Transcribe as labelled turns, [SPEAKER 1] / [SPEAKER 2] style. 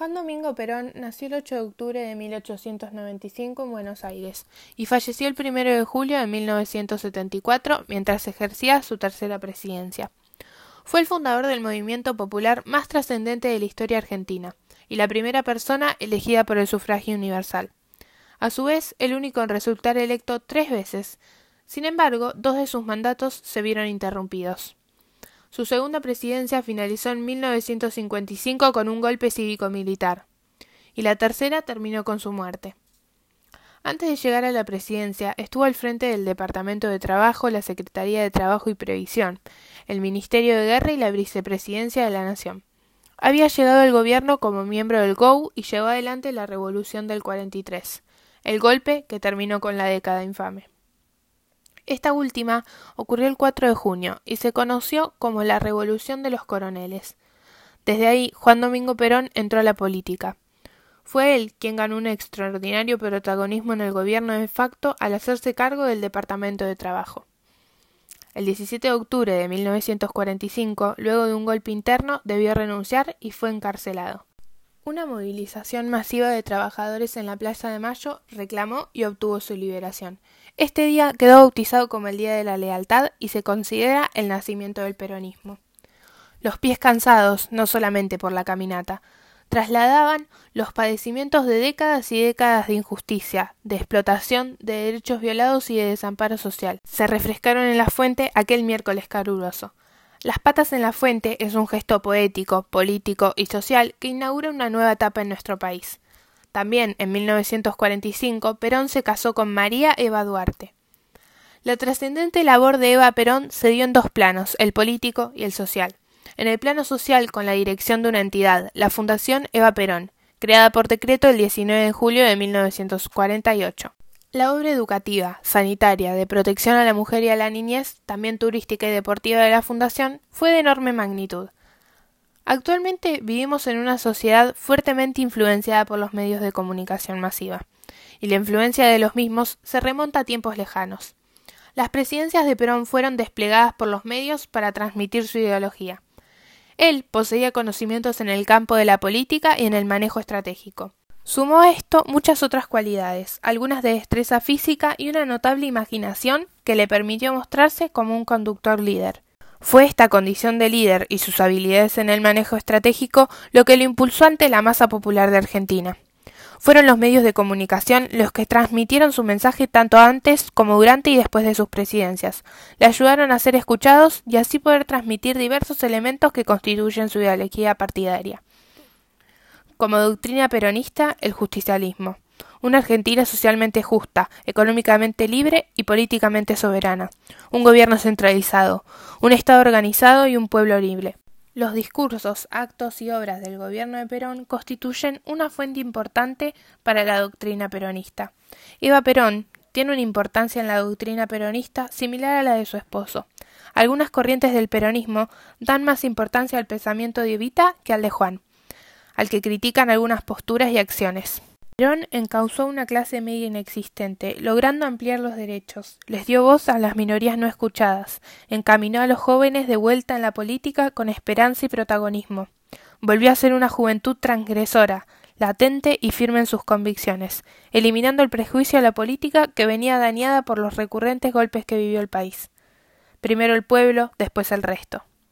[SPEAKER 1] Juan Domingo Perón nació el 8 de octubre de 1895 en Buenos Aires y falleció el 1 de julio de 1974 mientras ejercía su tercera presidencia. Fue el fundador del movimiento popular más trascendente de la historia argentina y la primera persona elegida por el sufragio universal. A su vez, el único en resultar electo tres veces. Sin embargo, dos de sus mandatos se vieron interrumpidos. Su segunda presidencia finalizó en 1955 con un golpe cívico-militar, y la tercera terminó con su muerte. Antes de llegar a la presidencia, estuvo al frente del Departamento de Trabajo, la Secretaría de Trabajo y Previsión, el Ministerio de Guerra y la Vicepresidencia de la Nación. Había llegado al gobierno como miembro del GOU y llevó adelante la Revolución del 43, el golpe que terminó con la década infame. Esta última ocurrió el 4 de junio y se conoció como la Revolución de los Coroneles. Desde ahí, Juan Domingo Perón entró a la política. Fue él quien ganó un extraordinario protagonismo en el gobierno de facto al hacerse cargo del Departamento de Trabajo. El 17 de octubre de 1945, luego de un golpe interno, debió renunciar y fue encarcelado. Una movilización masiva de trabajadores en la Plaza de Mayo reclamó y obtuvo su liberación, este día quedó bautizado como el Día de la Lealtad y se considera el nacimiento del peronismo. Los pies cansados, no solamente por la caminata, trasladaban los padecimientos de décadas y décadas de injusticia, de explotación, de derechos violados y de desamparo social. Se refrescaron en la fuente aquel miércoles caluroso. Las patas en la fuente es un gesto poético, político y social que inaugura una nueva etapa en nuestro país. También en 1945 Perón se casó con María Eva Duarte. La trascendente labor de Eva Perón se dio en dos planos, el político y el social. En el plano social, con la dirección de una entidad, la Fundación Eva Perón, creada por decreto el 19 de julio de 1948. La obra educativa, sanitaria, de protección a la mujer y a la niñez, también turística y deportiva de la Fundación, fue de enorme magnitud. Actualmente vivimos en una sociedad fuertemente influenciada por los medios de comunicación masiva, y la influencia de los mismos se remonta a tiempos lejanos. Las presidencias de Perón fueron desplegadas por los medios para transmitir su ideología. Él poseía conocimientos en el campo de la política y en el manejo estratégico. Sumó a esto muchas otras cualidades, algunas de destreza física y una notable imaginación que le permitió mostrarse como un conductor líder. Fue esta condición de líder y sus habilidades en el manejo estratégico lo que lo impulsó ante la masa popular de Argentina. Fueron los medios de comunicación los que transmitieron su mensaje tanto antes como durante y después de sus presidencias. Le ayudaron a ser escuchados y así poder transmitir diversos elementos que constituyen su ideología partidaria. Como doctrina peronista, el justicialismo una Argentina socialmente justa, económicamente libre y políticamente soberana, un gobierno centralizado, un Estado organizado y un pueblo libre. Los discursos, actos y obras del gobierno de Perón constituyen una fuente importante para la doctrina peronista. Eva Perón tiene una importancia en la doctrina peronista similar a la de su esposo. Algunas corrientes del peronismo dan más importancia al pensamiento de Evita que al de Juan, al que critican algunas posturas y acciones. Perón encausó una clase media inexistente, logrando ampliar los derechos, les dio voz a las minorías no escuchadas, encaminó a los jóvenes de vuelta en la política con esperanza y protagonismo. Volvió a ser una juventud transgresora, latente y firme en sus convicciones, eliminando el prejuicio a la política que venía dañada por los recurrentes golpes que vivió el país. Primero el pueblo, después el resto.